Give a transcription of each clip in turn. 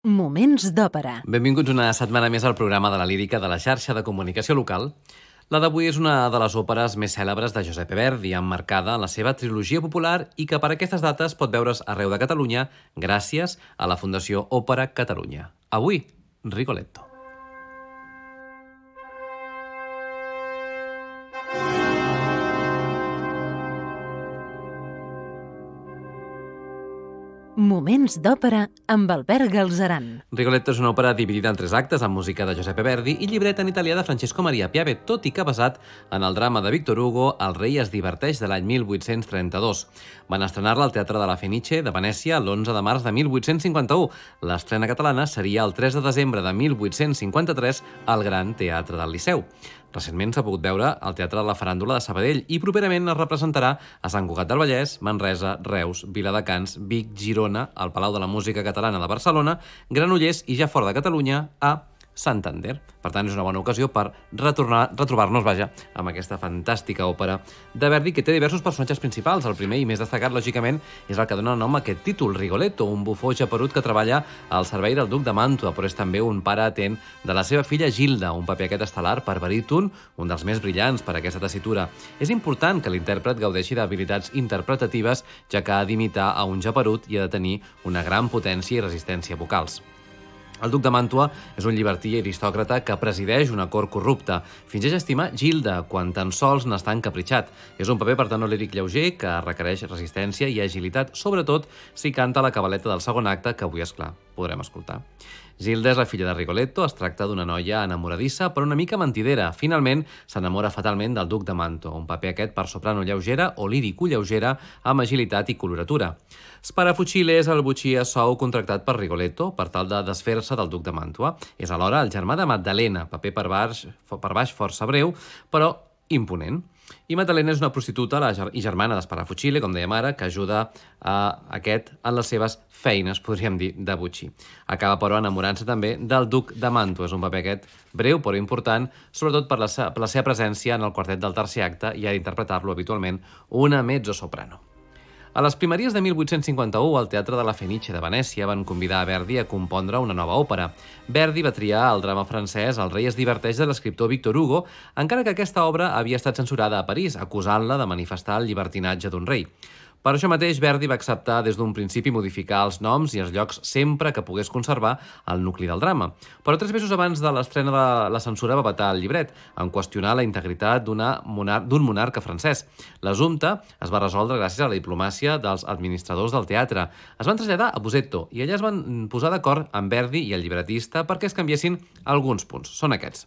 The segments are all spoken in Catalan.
Moments d'òpera. Benvinguts una setmana més al programa de la lírica de la xarxa de comunicació local. La d'avui és una de les òperes més cèlebres de Giuseppe Verdi, emmarcada en la seva trilogia popular i que per aquestes dates pot veure's arreu de Catalunya gràcies a la Fundació Òpera Catalunya. Avui, Rigoletto. Moments d'òpera amb Albert Galzeran. Rigoletto és una òpera dividida en tres actes amb música de Giuseppe Verdi i llibret en italià de Francesco Maria Piave, tot i que basat en el drama de Victor Hugo El rei es diverteix de l'any 1832. Van estrenar-la al Teatre de la Fenice de Venècia l'11 de març de 1851. L'estrena catalana seria el 3 de desembre de 1853 al Gran Teatre del Liceu. Recentment s'ha pogut veure al Teatre de la Faràndula de Sabadell i properament es representarà a Sant Cugat del Vallès, Manresa, Reus, Viladecans, Vic, Girona, al Palau de la Música Catalana de Barcelona, Granollers i ja fora de Catalunya a Santander. Per tant, és una bona ocasió per retrobar-nos, vaja, amb aquesta fantàstica òpera de Verdi que té diversos personatges principals. El primer i més destacat, lògicament, és el que dona nom a aquest títol, Rigoletto, un bufó japerut que treballa al servei del duc de Màntua, però és també un pare atent de la seva filla Gilda, un paper aquest estel·lar per baríton, un dels més brillants per a aquesta tessitura. És important que l'intèrpret gaudeixi d'habilitats interpretatives, ja que ha d'imitar a un japerut i ha de tenir una gran potència i resistència vocals. El duc de Màntua és un llibertí aristòcrata que presideix una cort corrupta. Fingeix estimar Gilda, quan tan sols n'està encapritxat. És un paper per tant líric lleuger que requereix resistència i agilitat, sobretot si canta la cabaleta del segon acte, que avui, és clar, podrem escoltar. Gilda és la filla de Rigoletto, es tracta d'una noia enamoradissa però una mica mentidera. Finalment, s'enamora fatalment del duc de Manto, un paper aquest per soprano lleugera o lírico lleugera amb agilitat i coloratura. Sparafucile és el butxí a sou contractat per Rigoletto per tal de desfer-se del duc de Mantua. És alhora el germà de Magdalena, paper per baix, per baix força breu, però imponent. I Maddalena és una prostituta la ger i germana d'Esparafucile, com dèiem ara, que ajuda a aquest en les seves feines, podríem dir, de butxí. Acaba, però, enamorant-se també del duc de Mantua. És un paper aquest breu, però important, sobretot per la, per la seva presència en el quartet del tercer acte i ha d'interpretar-lo habitualment una mezzo-soprano. A les primeries de 1851, al Teatre de la Fenice de Venècia van convidar a Verdi a compondre una nova òpera. Verdi va triar el drama francès El rei es diverteix de l'escriptor Victor Hugo, encara que aquesta obra havia estat censurada a París, acusant-la de manifestar el llibertinatge d'un rei. Per això mateix, Verdi va acceptar des d'un principi modificar els noms i els llocs sempre que pogués conservar el nucli del drama. Però tres mesos abans de l'estrena de la censura va patar el llibret, en qüestionar la integritat d'un monar monarca francès. L'assumpte es va resoldre gràcies a la diplomàcia dels administradors del teatre. Es van traslladar a Busetto i allà es van posar d'acord amb Verdi i el llibretista perquè es canviessin alguns punts. Són aquests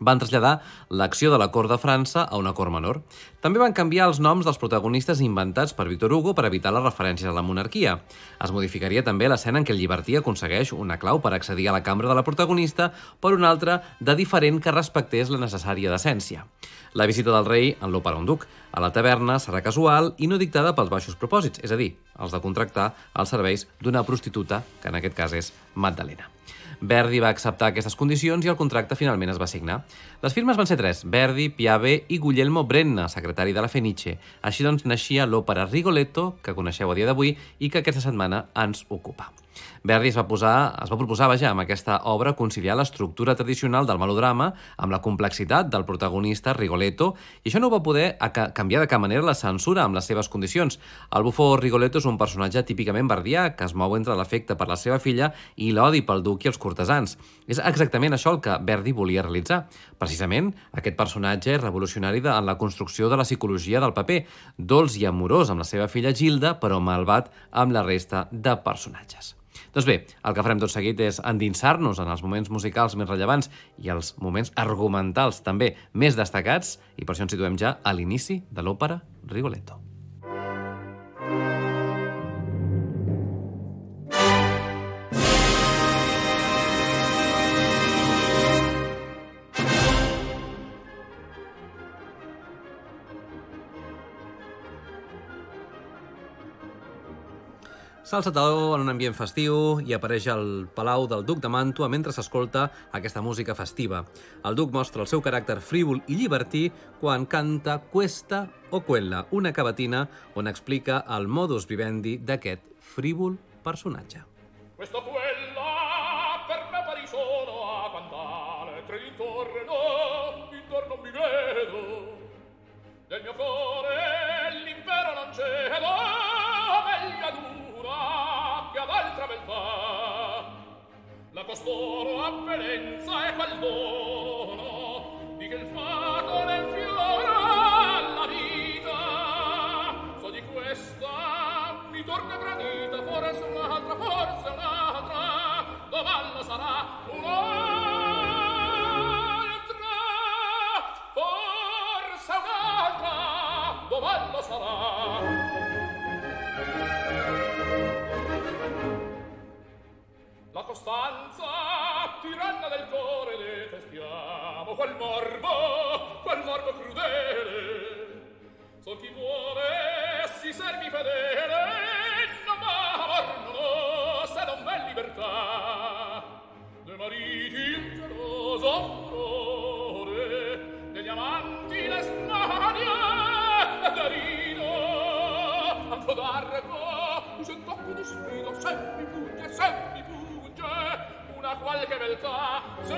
van traslladar l'acció de la cort de França a una cort menor. També van canviar els noms dels protagonistes inventats per Victor Hugo per evitar les referències a la monarquia. Es modificaria també l'escena en què el llibertí aconsegueix una clau per accedir a la cambra de la protagonista per una altra de diferent que respectés la necessària decència. La visita del rei en l'òpera un duc a la taverna serà casual i no dictada pels baixos propòsits, és a dir, els de contractar els serveis d'una prostituta, que en aquest cas és Magdalena. Verdi va acceptar aquestes condicions i el contracte finalment es va signar. Les firmes van ser tres, Verdi, Piave i Guglielmo Brenna, secretari de la Fenice. Així doncs naixia l'òpera Rigoletto, que coneixeu a dia d'avui i que aquesta setmana ens ocupa. Verdi es va, posar, es va proposar, vaja, amb aquesta obra conciliar l'estructura tradicional del melodrama amb la complexitat del protagonista Rigoletto i això no va poder canviar de cap manera la censura amb les seves condicions. El bufó Rigoletto és un personatge típicament verdià que es mou entre l'efecte per la seva filla i l'odi pel duc i els cortesans. És exactament això el que Verdi volia realitzar. Precisament, aquest personatge és revolucionari en la construcció de la psicologia del paper, dolç i amorós amb la seva filla Gilda, però malvat amb la resta de personatges. Doncs bé, el que farem tot seguit és endinsar-nos en els moments musicals més rellevants i els moments argumentals també més destacats i per això ens situem ja a l'inici de l'òpera Rigoletto. S'ha alçat en un ambient festiu i apareix al Palau del Duc de Màntua mentre s'escolta aquesta música festiva. El duc mostra el seu caràcter frívol i llibertí quan canta Cuesta o Cuella, una cavatina on explica el modus vivendi d'aquest frívol personatge. Questo Cuella per me pari solo a cantare tre intorno, intorno mi vedo del mio cuore l'impero non cedo costoro apparenza e qual dono di che il fato nel fiore alla vita so di questa mi torna gradita forse un'altra forse un'altra domanda sarà un'altra forse un'altra domanda sarà costanza tiranna del cuore detestiamo quel morbo quel morbo crudele. Sol chi vuole si servi fedele non amor no se non v'è libertà. De mariti un geloso furore degli amanti le smanie derido a codarco un tocco di sfido sempre in pugna sempre Una qualche beltà Se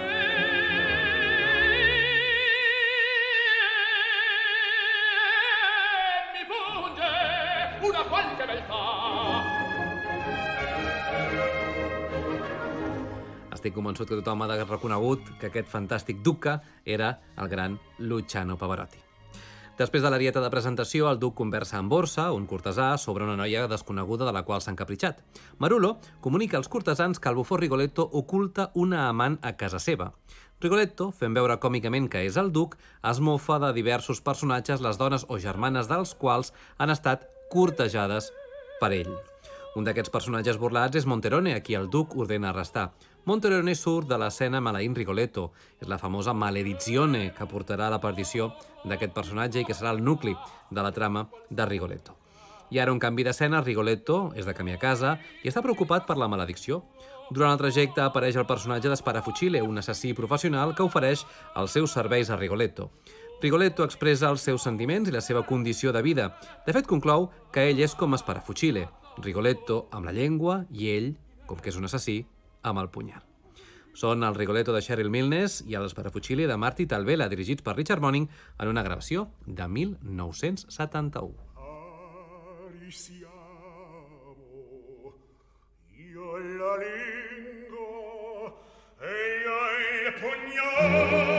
mi punge Una qualche beltà Estic convençut que tothom ha reconegut que aquest fantàstic duca era el gran Luciano Pavarotti. Després de l'arieta de presentació, el duc conversa amb Borsa, un cortesà, sobre una noia desconeguda de la qual s'ha encapritxat. Marulo comunica als cortesans que el bufó Rigoletto oculta una amant a casa seva. Rigoletto, fent veure còmicament que és el duc, es mofa de diversos personatges, les dones o germanes dels quals han estat cortejades per ell. Un d'aquests personatges burlats és Monterone, a qui el duc ordena arrestar. Monterone surt de l'escena Malain Rigoletto. És la famosa maledizione que portarà la perdició d'aquest personatge i que serà el nucli de la trama de Rigoletto. I ara un canvi d'escena, Rigoletto és de camí a casa i està preocupat per la maledicció. Durant el trajecte apareix el personatge d'Esparafucile, un assassí professional que ofereix els seus serveis a Rigoletto. Rigoletto expressa els seus sentiments i la seva condició de vida. De fet, conclou que ell és com Esparafucile, Rigoletto amb la llengua i ell, com que és un assassí, amb el punyal. Són el Rigoletto de Cheryl Milnes i els Parafucili de Marty Talvela, dirigits per Richard Monning en una gravació de 1971. Arisiamo, io la lingua e io il pugnale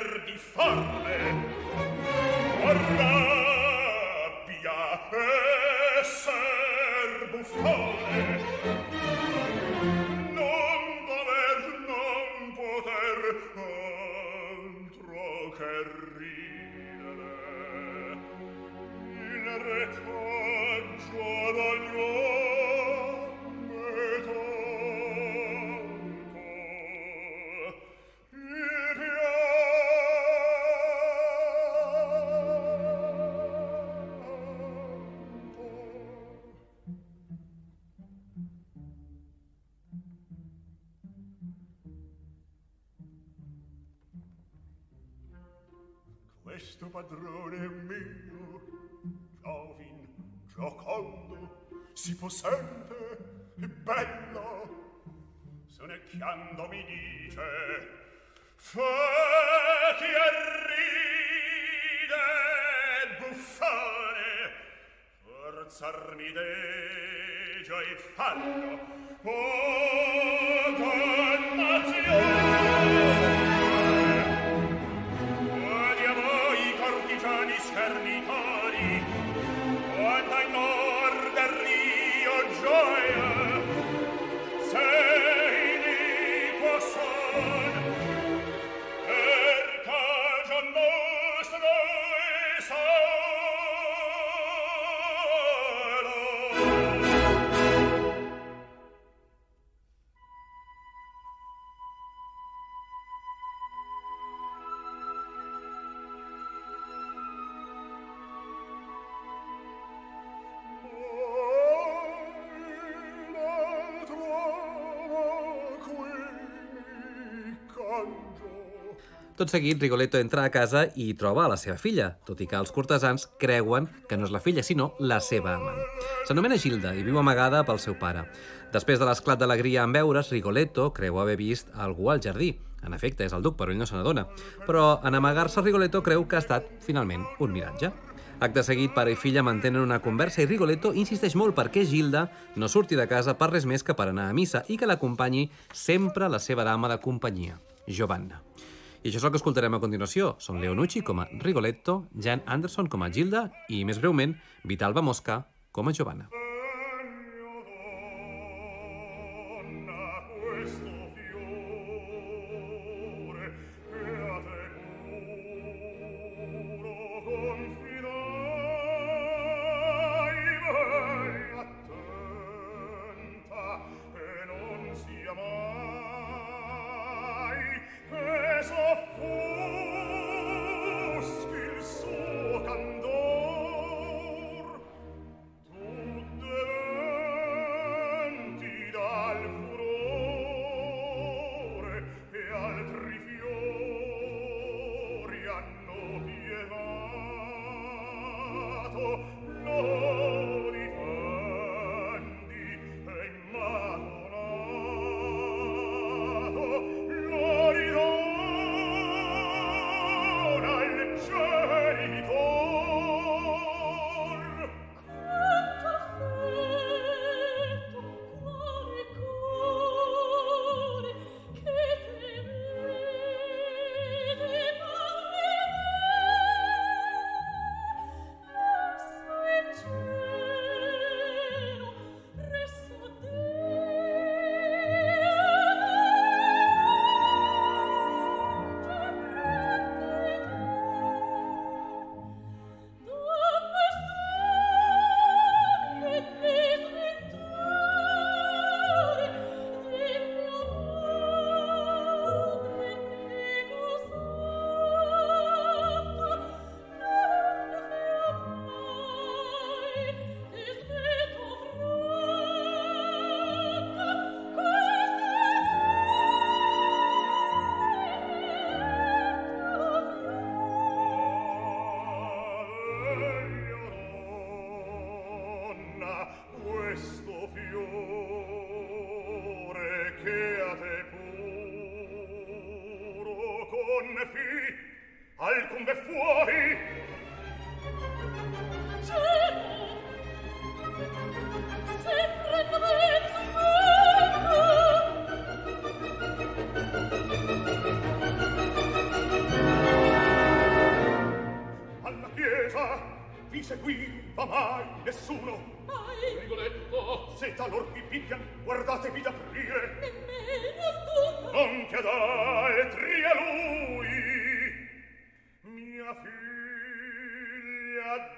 per di farle arrabbia e eh, ser buffone padrone mio giovin giocondo si possente e bello sonecchiando mi dice fati a ride buffone forzarmi degia e fallo. Oh Tot seguit, Rigoletto entra a casa i troba a la seva filla, tot i que els cortesans creuen que no és la filla, sinó la seva amant. S'anomena Gilda i viu amagada pel seu pare. Després de l'esclat d'alegria en veure's, Rigoletto creu haver vist algú al jardí. En efecte, és el duc, però ell no se n'adona. Però en amagar-se, Rigoletto creu que ha estat, finalment, un miratge. Acte seguit, pare i filla mantenen una conversa i Rigoletto insisteix molt perquè Gilda no surti de casa per res més que per anar a missa i que l'acompanyi sempre la seva dama de companyia, Giovanna. I això és el que escoltarem a continuació. Són Leonucci com a Rigoletto, Jan Anderson com a Gilda i, més breument, Vitalba Mosca com a Giovanna.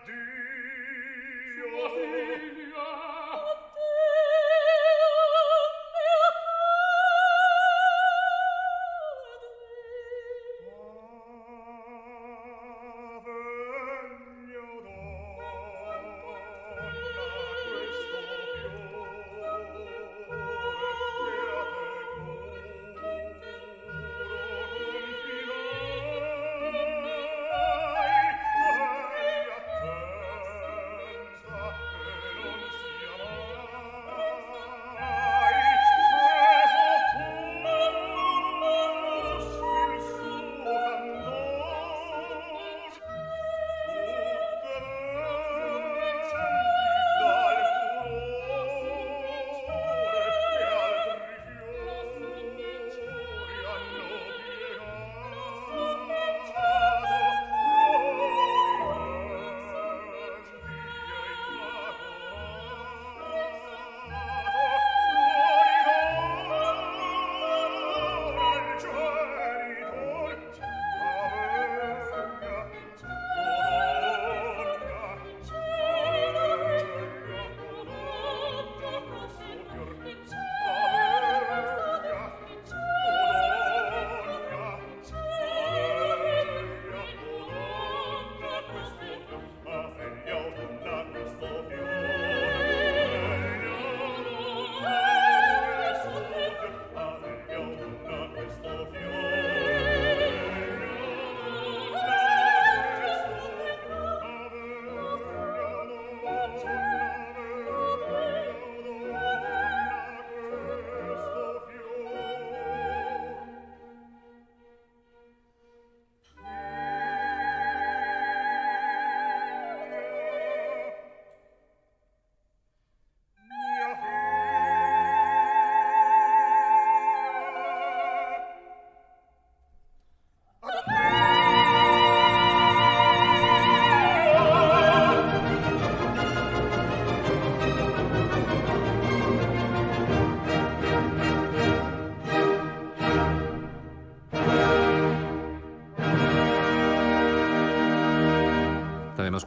du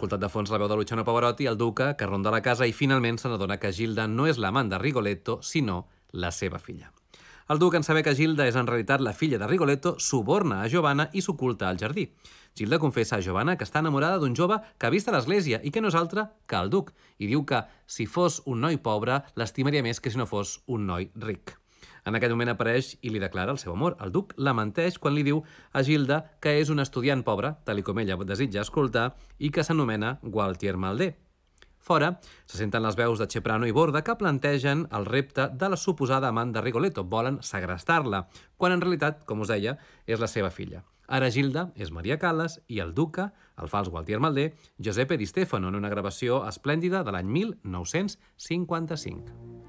escoltat de fons la veu de Luciano Pavarotti, el duca, que ronda la casa i finalment se n'adona que Gilda no és l'amant de Rigoletto, sinó la seva filla. El duc, en saber que Gilda és en realitat la filla de Rigoletto, suborna a Giovanna i s'oculta al jardí. Gilda confessa a Giovanna que està enamorada d'un jove que ha vist a l'església i que no és altre que el duc, i diu que, si fos un noi pobre, l'estimaria més que si no fos un noi ric. En aquest moment apareix i li declara el seu amor. El duc la menteix quan li diu a Gilda que és un estudiant pobre, tal com ella desitja escoltar, i que s'anomena Gualtier Maldé. Fora, se senten les veus de Ceprano i Borda que plantegen el repte de la suposada amant de Rigoletto. Volen segrestar-la, quan en realitat, com us deia, és la seva filla. Ara Gilda és Maria Callas i el duca, el fals Gualtier Maldé, Giuseppe Di Stefano, en una gravació esplèndida de l'any 1955.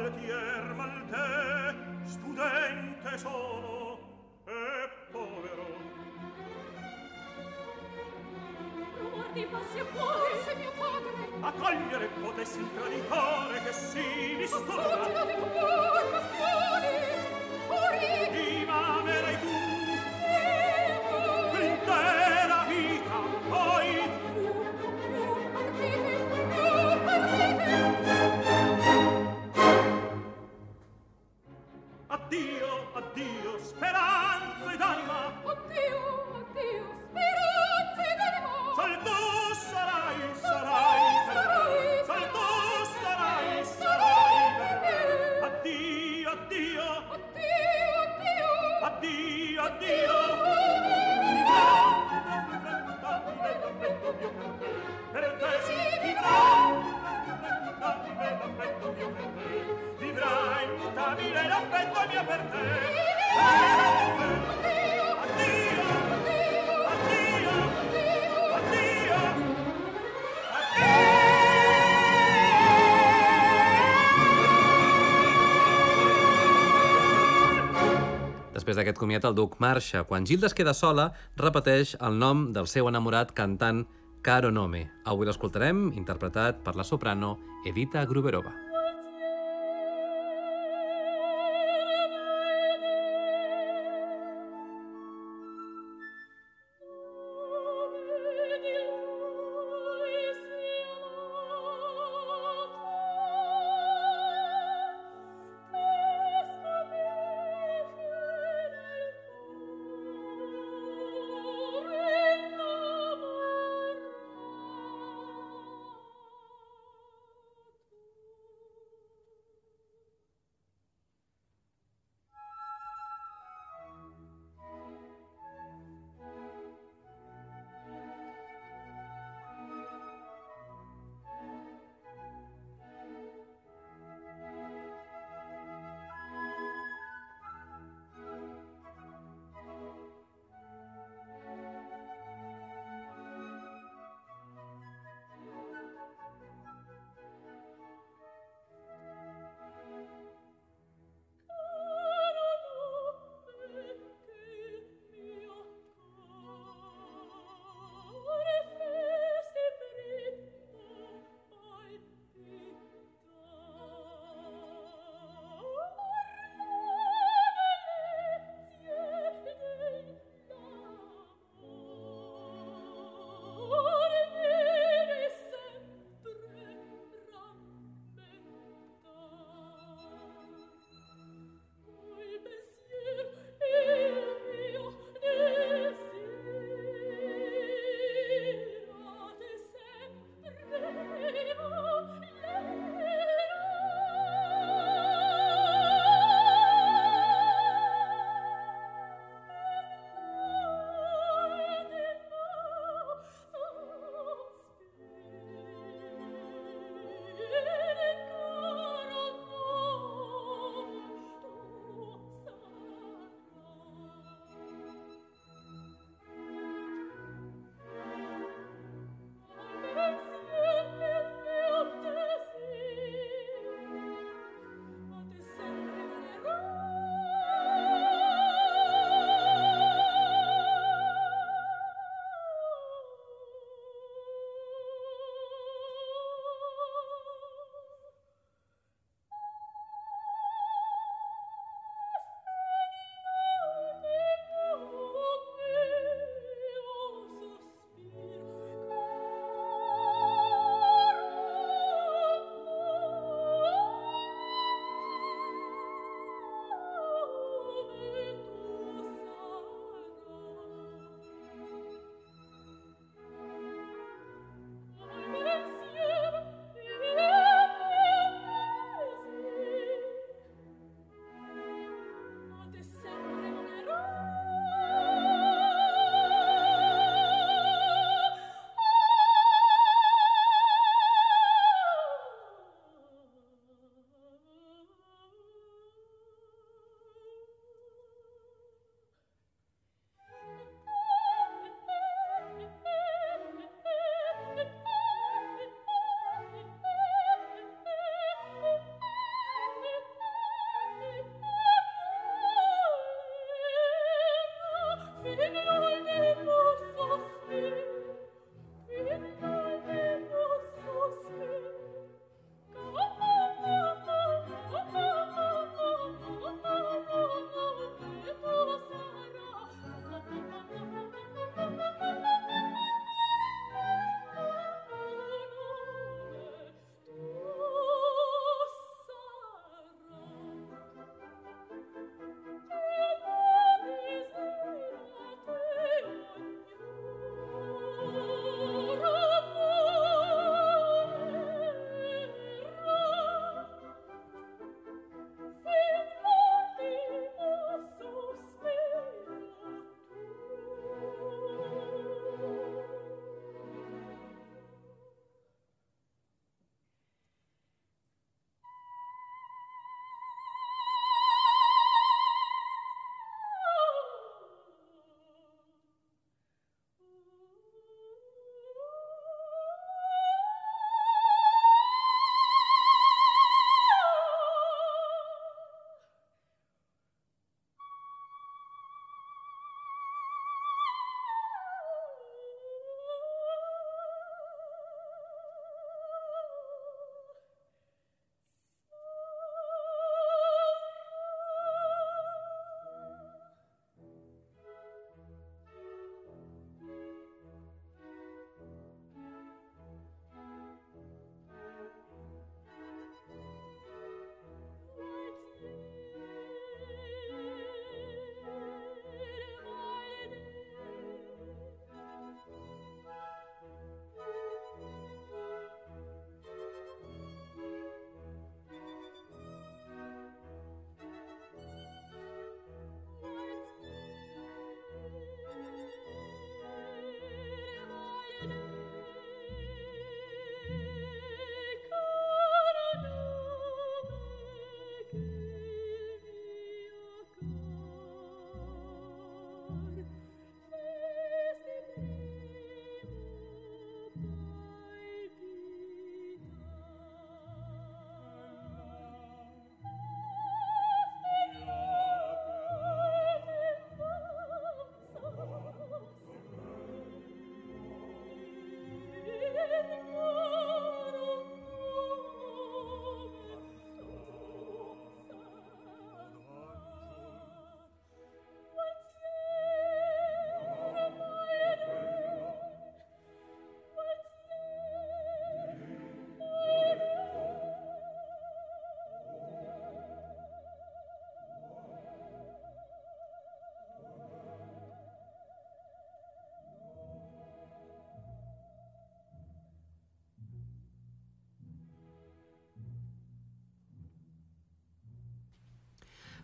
Gualtier Maldè, studente sono e povero. Rumor di passi e cuori, se mio padre, A cogliere potessi il traditore che si disturba. Fortuna di cuore, bastioni, ori, Di m'amerai comiat el duc marxa. Quan Gilda es queda sola, repeteix el nom del seu enamorat cantant Caro Nome. Avui l'escoltarem interpretat per la soprano Edita Gruberova.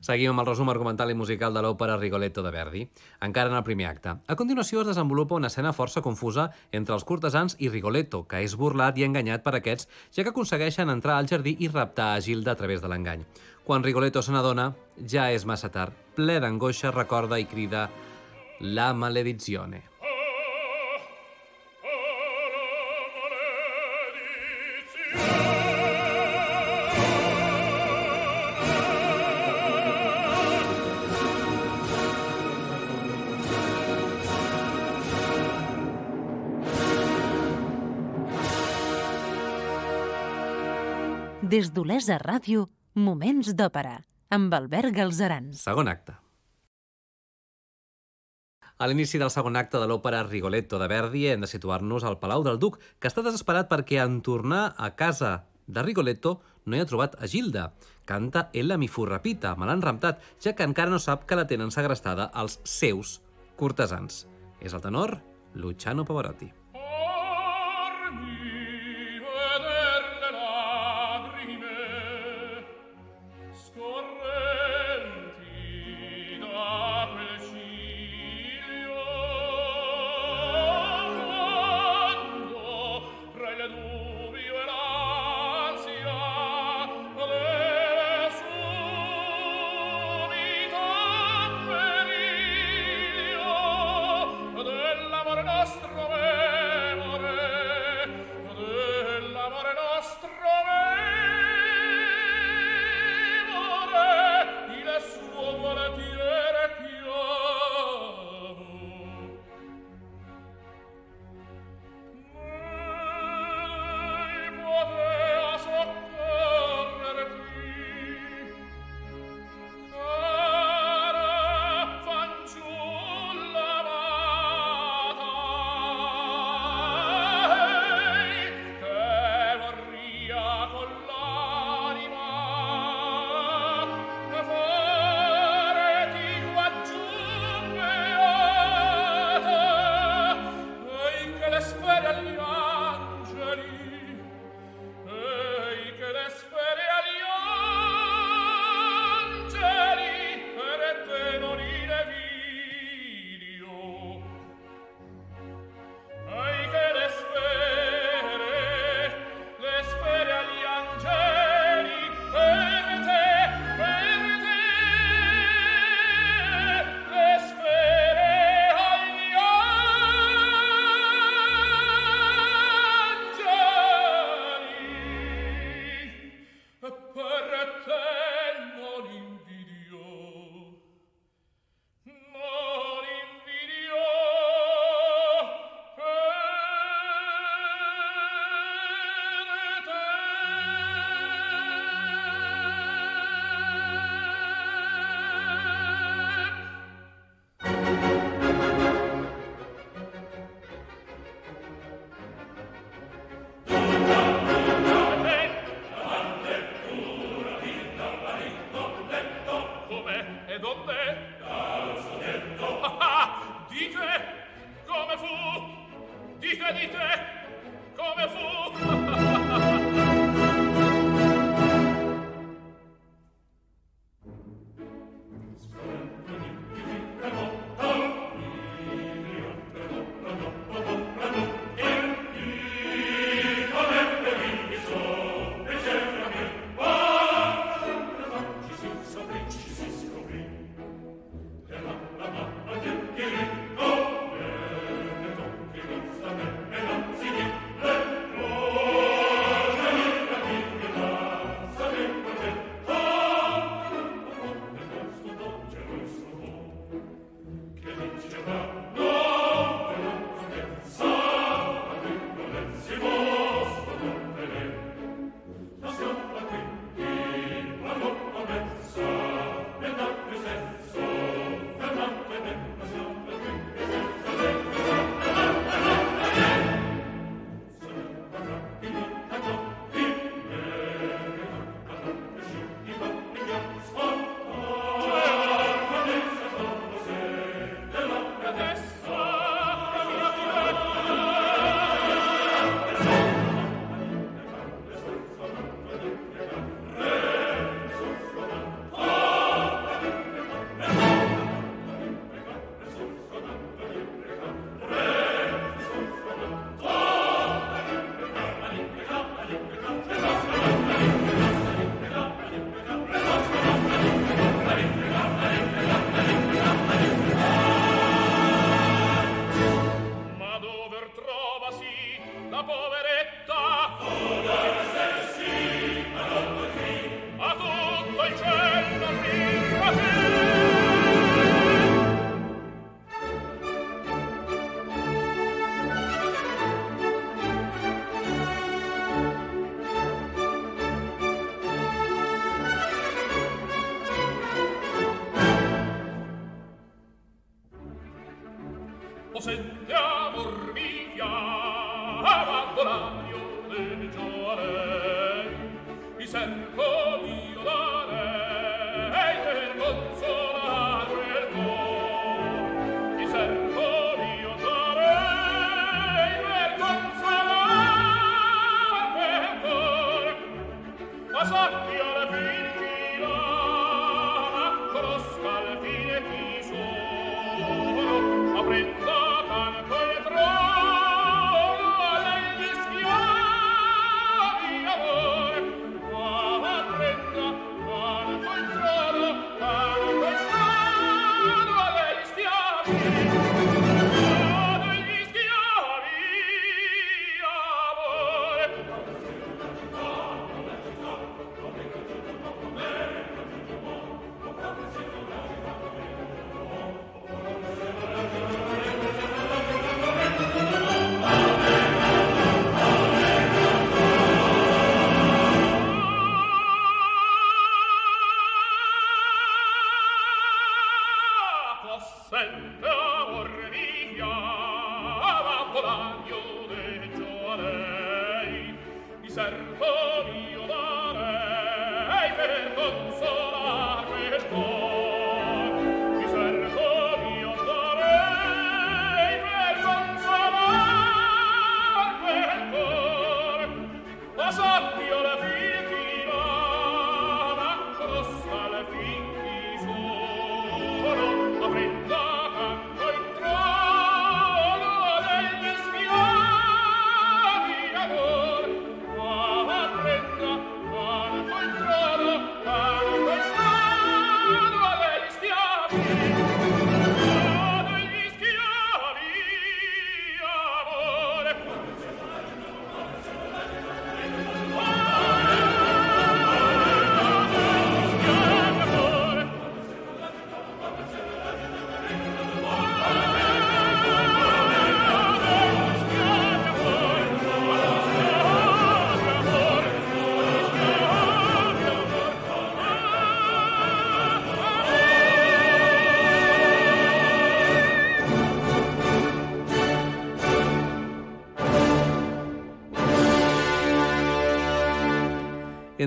Seguim amb el resum argumental i musical de l'òpera Rigoletto de Verdi, encara en el primer acte. A continuació es desenvolupa una escena força confusa entre els cortesans i Rigoletto, que és burlat i enganyat per aquests, ja que aconsegueixen entrar al jardí i raptar a Gilda a través de l'engany. Quan Rigoletto se n'adona, ja és massa tard. Ple d'angoixa, recorda i crida La maledizione. Des d'Olesa Ràdio, Moments d'Òpera, amb Albert Galzeran. Segon acte. A l'inici del segon acte de l'òpera Rigoletto de Verdi hem de situar-nos al Palau del Duc, que està desesperat perquè en tornar a casa de Rigoletto no hi ha trobat a Gilda. Canta Ella mi fu rapita, me l'han raptat, ja que encara no sap que la tenen segrestada els seus cortesans. És el tenor Luciano Pavarotti.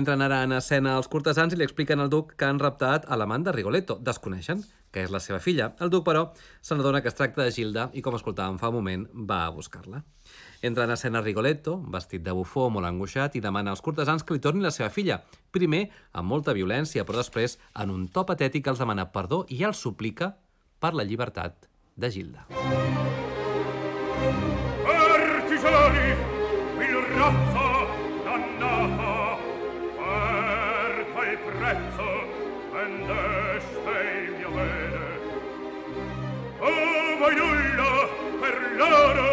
Entren ara en escena els cortesans i li expliquen al duc que han raptat a l'amant de Rigoletto. Desconeixen que és la seva filla. El duc, però, se n'adona que es tracta de Gilda i, com escoltàvem fa un moment, va a buscar-la. Entra en escena Rigoletto, vestit de bufó, molt angoixat, i demana als cortesans que li tornin la seva filla. Primer, amb molta violència, però després, en un to patètic, els demana perdó i els suplica per la llibertat de Gilda. Artigiani, prezzo vendeste il mio bene o voi nulla per loro.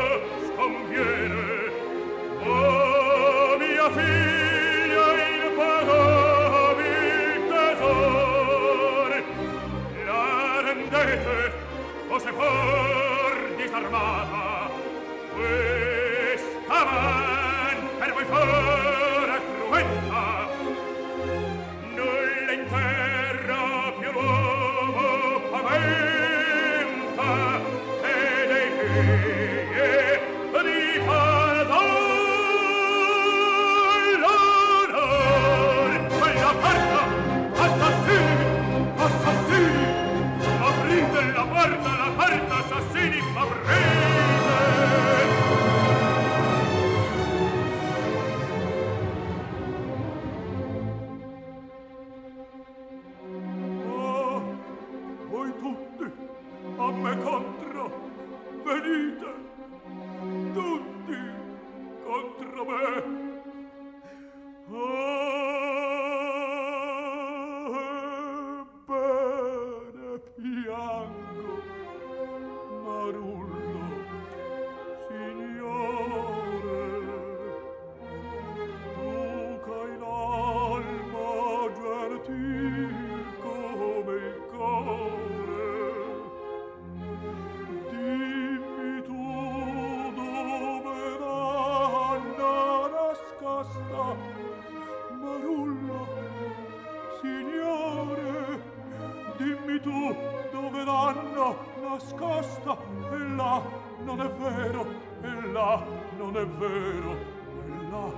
e là non è vero, e là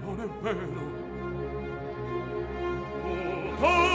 non è vero. Tutto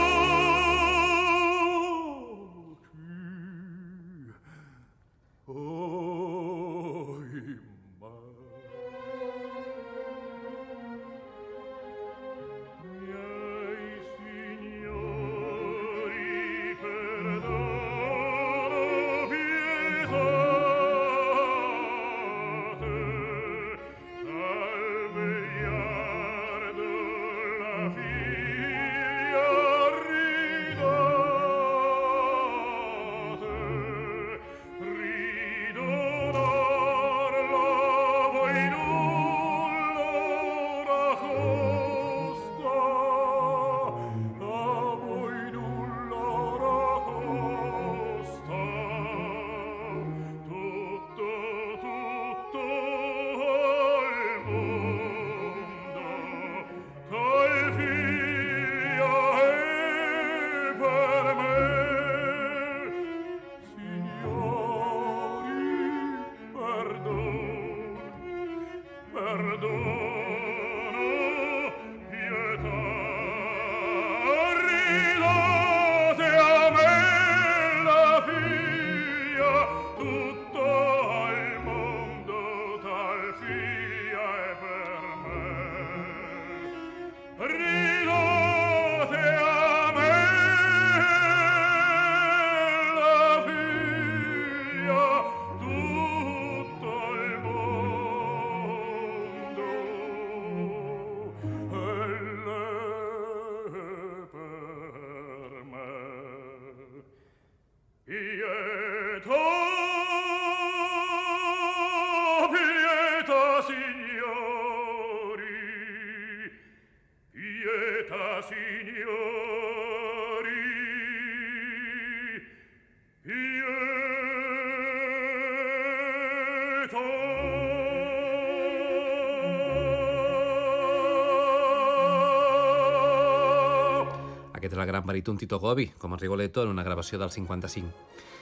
el gran baríton Tito Gobi, com a Rigoletto en una gravació del 55.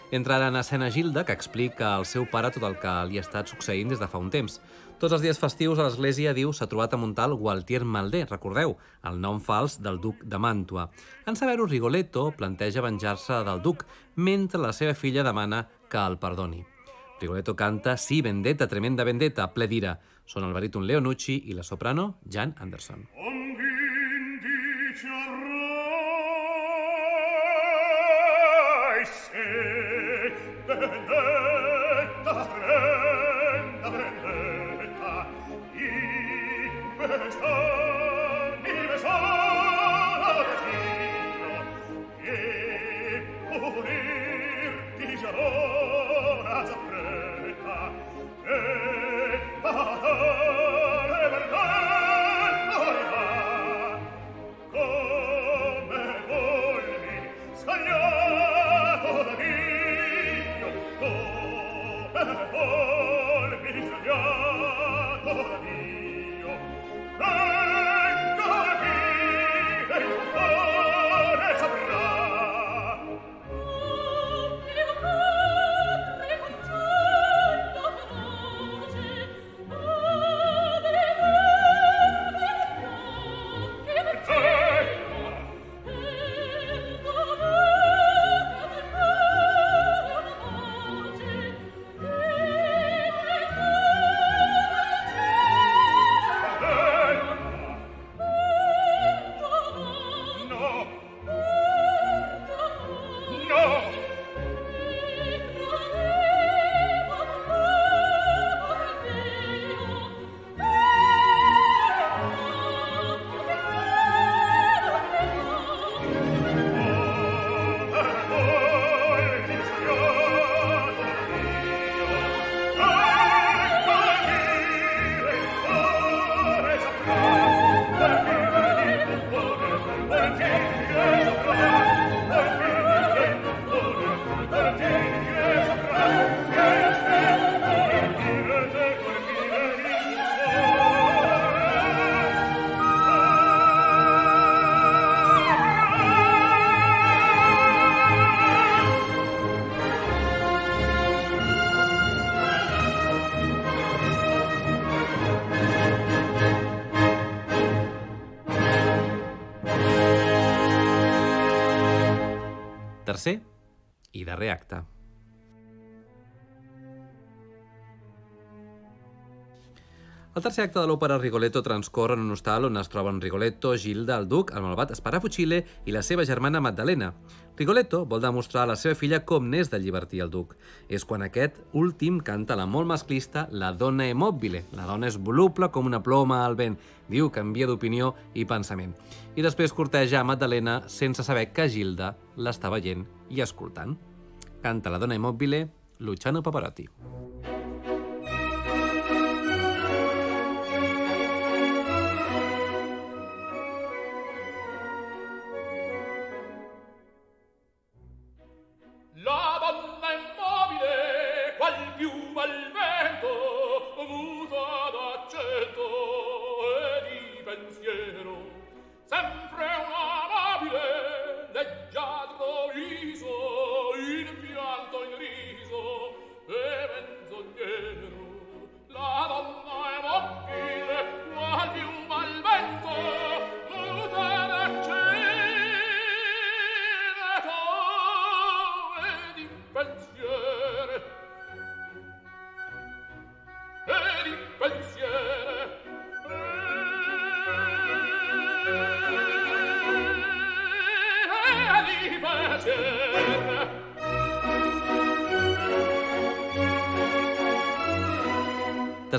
Entra ara en escena Gilda, que explica al seu pare tot el que li ha estat succeint des de fa un temps. Tots els dies festius a l'església, diu, s'ha trobat a un tal Gualtier Maldé, recordeu, el nom fals del duc de Màntua. En saber-ho, Rigoletto planteja venjar-se del duc, mentre la seva filla demana que el perdoni. Rigoletto canta Sí, vendetta, tremenda vendetta, ple d'ira. Són el baríton Leonucci i la soprano Jan Anderson. Thank Oh, El tercer acte de l'òpera Rigoletto transcorre en un hostal on es troben Rigoletto, Gilda, el duc, el malvat Sparafucile i la seva germana Maddalena. Rigoletto vol demostrar a la seva filla com n'és de llibertí el duc. És quan aquest últim canta la molt masclista La donna è. La dona és voluble com una ploma al vent. Diu que envia d'opinió i pensament. I després corteja a Maddalena sense saber que Gilda l'està veient i escoltant. Canta La donna è mobile, Luciano Pavarotti.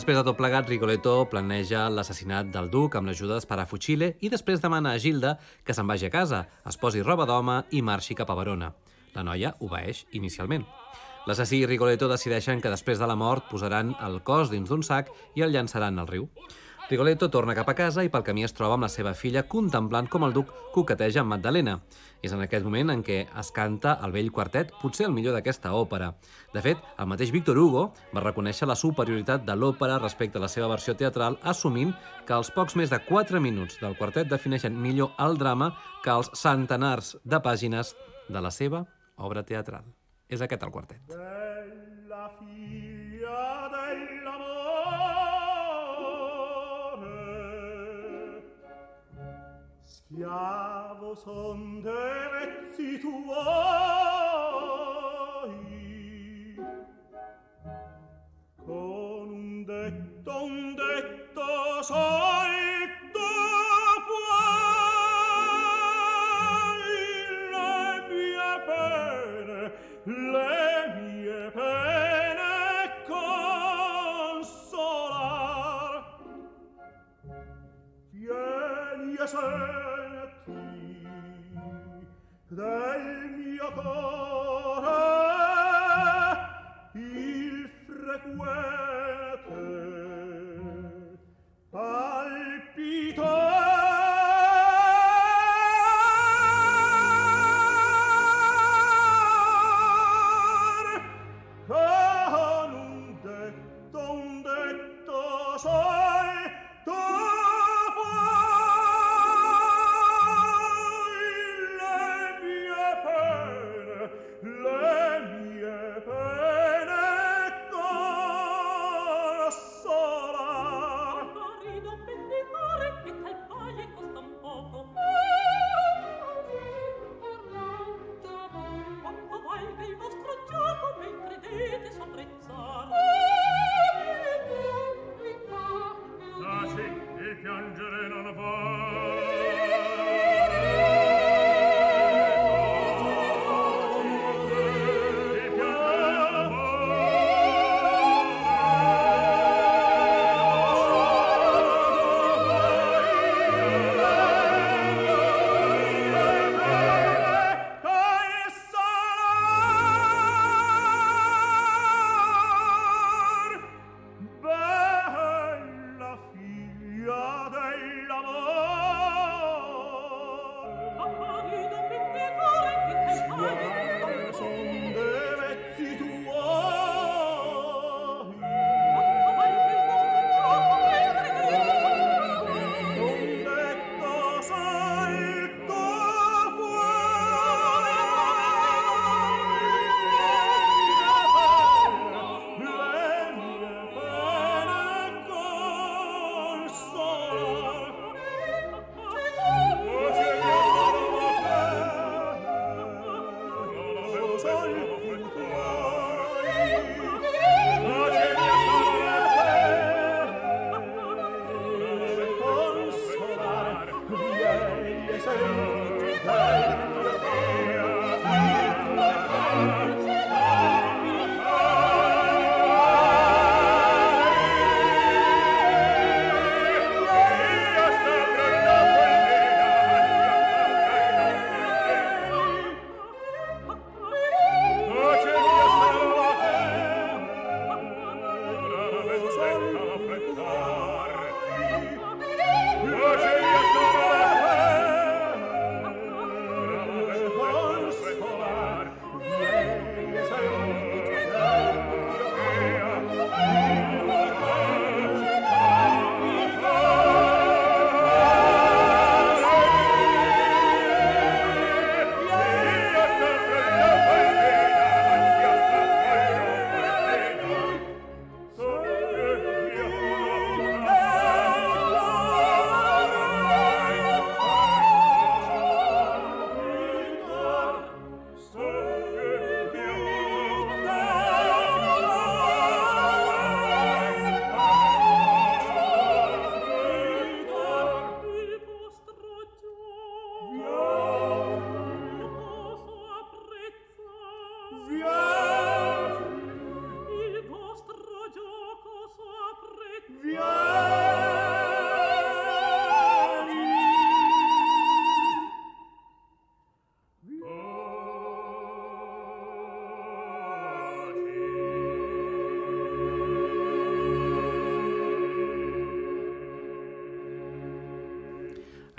Després de tot plegat, Rigoletto planeja l'assassinat del duc amb l'ajuda d'Sparafucile i després demana a Gilda que se'n vagi a casa, es posi roba d'home i marxi cap a Verona. La noia obeeix inicialment. L'assassí i Rigoletto decideixen que després de la mort posaran el cos dins d'un sac i el llançaran al riu. Rigoletto torna cap a casa i pel camí es troba amb la seva filla contemplant com el duc coqueteja amb Magdalena. És en aquest moment en què es canta el vell quartet, potser el millor d'aquesta òpera. De fet, el mateix Victor Hugo va reconèixer la superioritat de l'òpera respecte a la seva versió teatral, assumint que els pocs més de 4 minuts del quartet defineixen millor el drama que els centenars de pàgines de la seva obra teatral. És aquest el quartet. Bella figlia dell'amore Schiavo son dei vezzi tuoi Con un detto, un detto son del mio cuore il frequente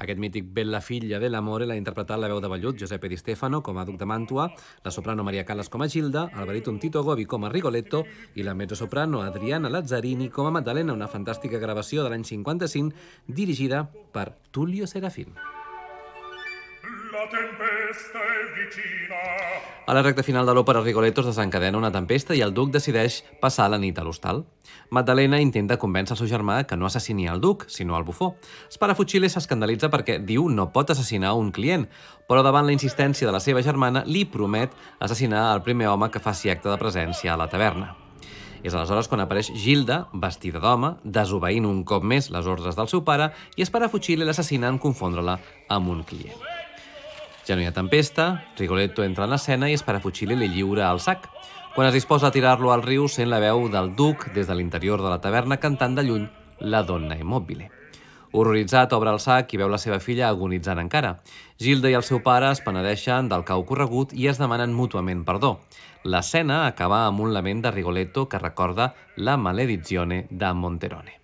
Aquest mític Bella figlia dell'amore l'ha interpretat la veu de vellut Giuseppe Di Stefano com a duc de Màntua, la soprano Maria Callas com a Gilda, el baríton Tito Gobi com a Rigoletto i la mezzosoprano Adriana Lazzarini com a Maddalena, una fantàstica gravació de l'any 55 dirigida per Tullio Serafin. Vicina. A la recta final de l'òpera Rigoletto es desencadena una tempesta i el duc decideix passar la nit a l'hostal. Maddalena intenta convèncer el seu germà que no assassini el duc, sinó el bufó. Sparafucile s'escandalitza perquè diu no pot assassinar un client, però davant la insistència de la seva germana li promet assassinar el primer home que faci acte de presència a la taverna. És aleshores quan apareix Gilda, vestida d'home, desobeint un cop més les ordres del seu pare i Sparafucile l'assassina en confondre-la amb un client. Ja no hi ha tempesta, Rigoletto entra en escena i Sparafucile li lliura el sac. Quan es disposa a tirar-lo al riu, sent la veu del duc des de l'interior de la taverna cantant de lluny la donna immòbile. Horroritzat, obre el sac i veu la seva filla agonitzant encara. Gilda i el seu pare es penedeixen del cau corregut i es demanen mútuament perdó. L'escena acaba amb un lament de Rigoletto que recorda la maledizione de Monterone.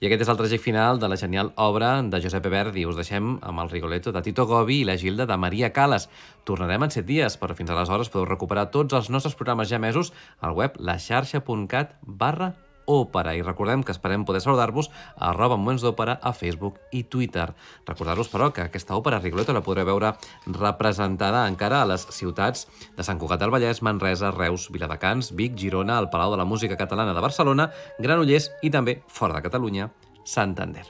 I aquest és el trajecte final de la genial obra de Giuseppe Verdi. Us deixem amb el Rigoletto de Tito Gobi i la Gilda de Maria Calas. Tornarem en set dies, però fins aleshores podeu recuperar tots els nostres programes ja mesos al web laxarxa.cat barra òpera. I recordem que esperem poder saludar-vos a arroba moments d'òpera a Facebook i Twitter. Recordar-vos, però, que aquesta òpera Rigoletto la podreu veure representada encara a les ciutats de Sant Cugat del Vallès, Manresa, Reus, Viladecans, Vic, Girona, el Palau de la Música Catalana de Barcelona, Granollers i també, fora de Catalunya, Santander.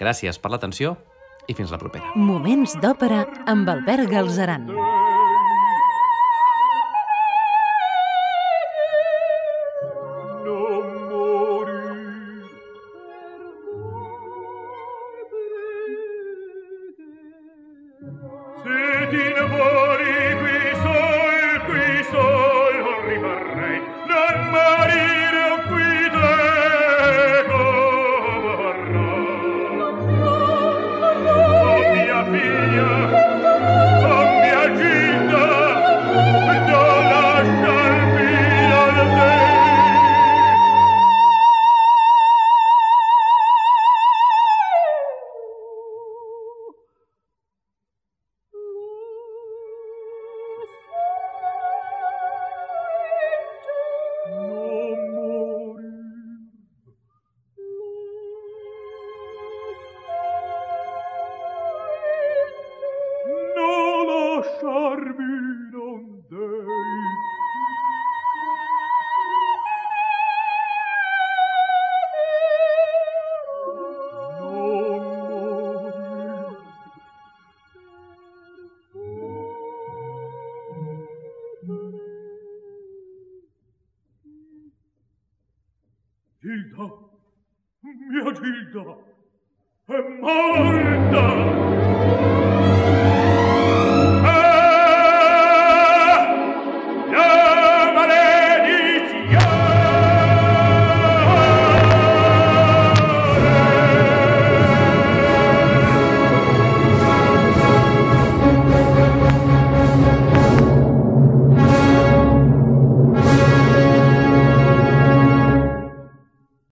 Gràcies per l'atenció i fins la propera. Moments d'òpera amb Albert Galzeran. Se ti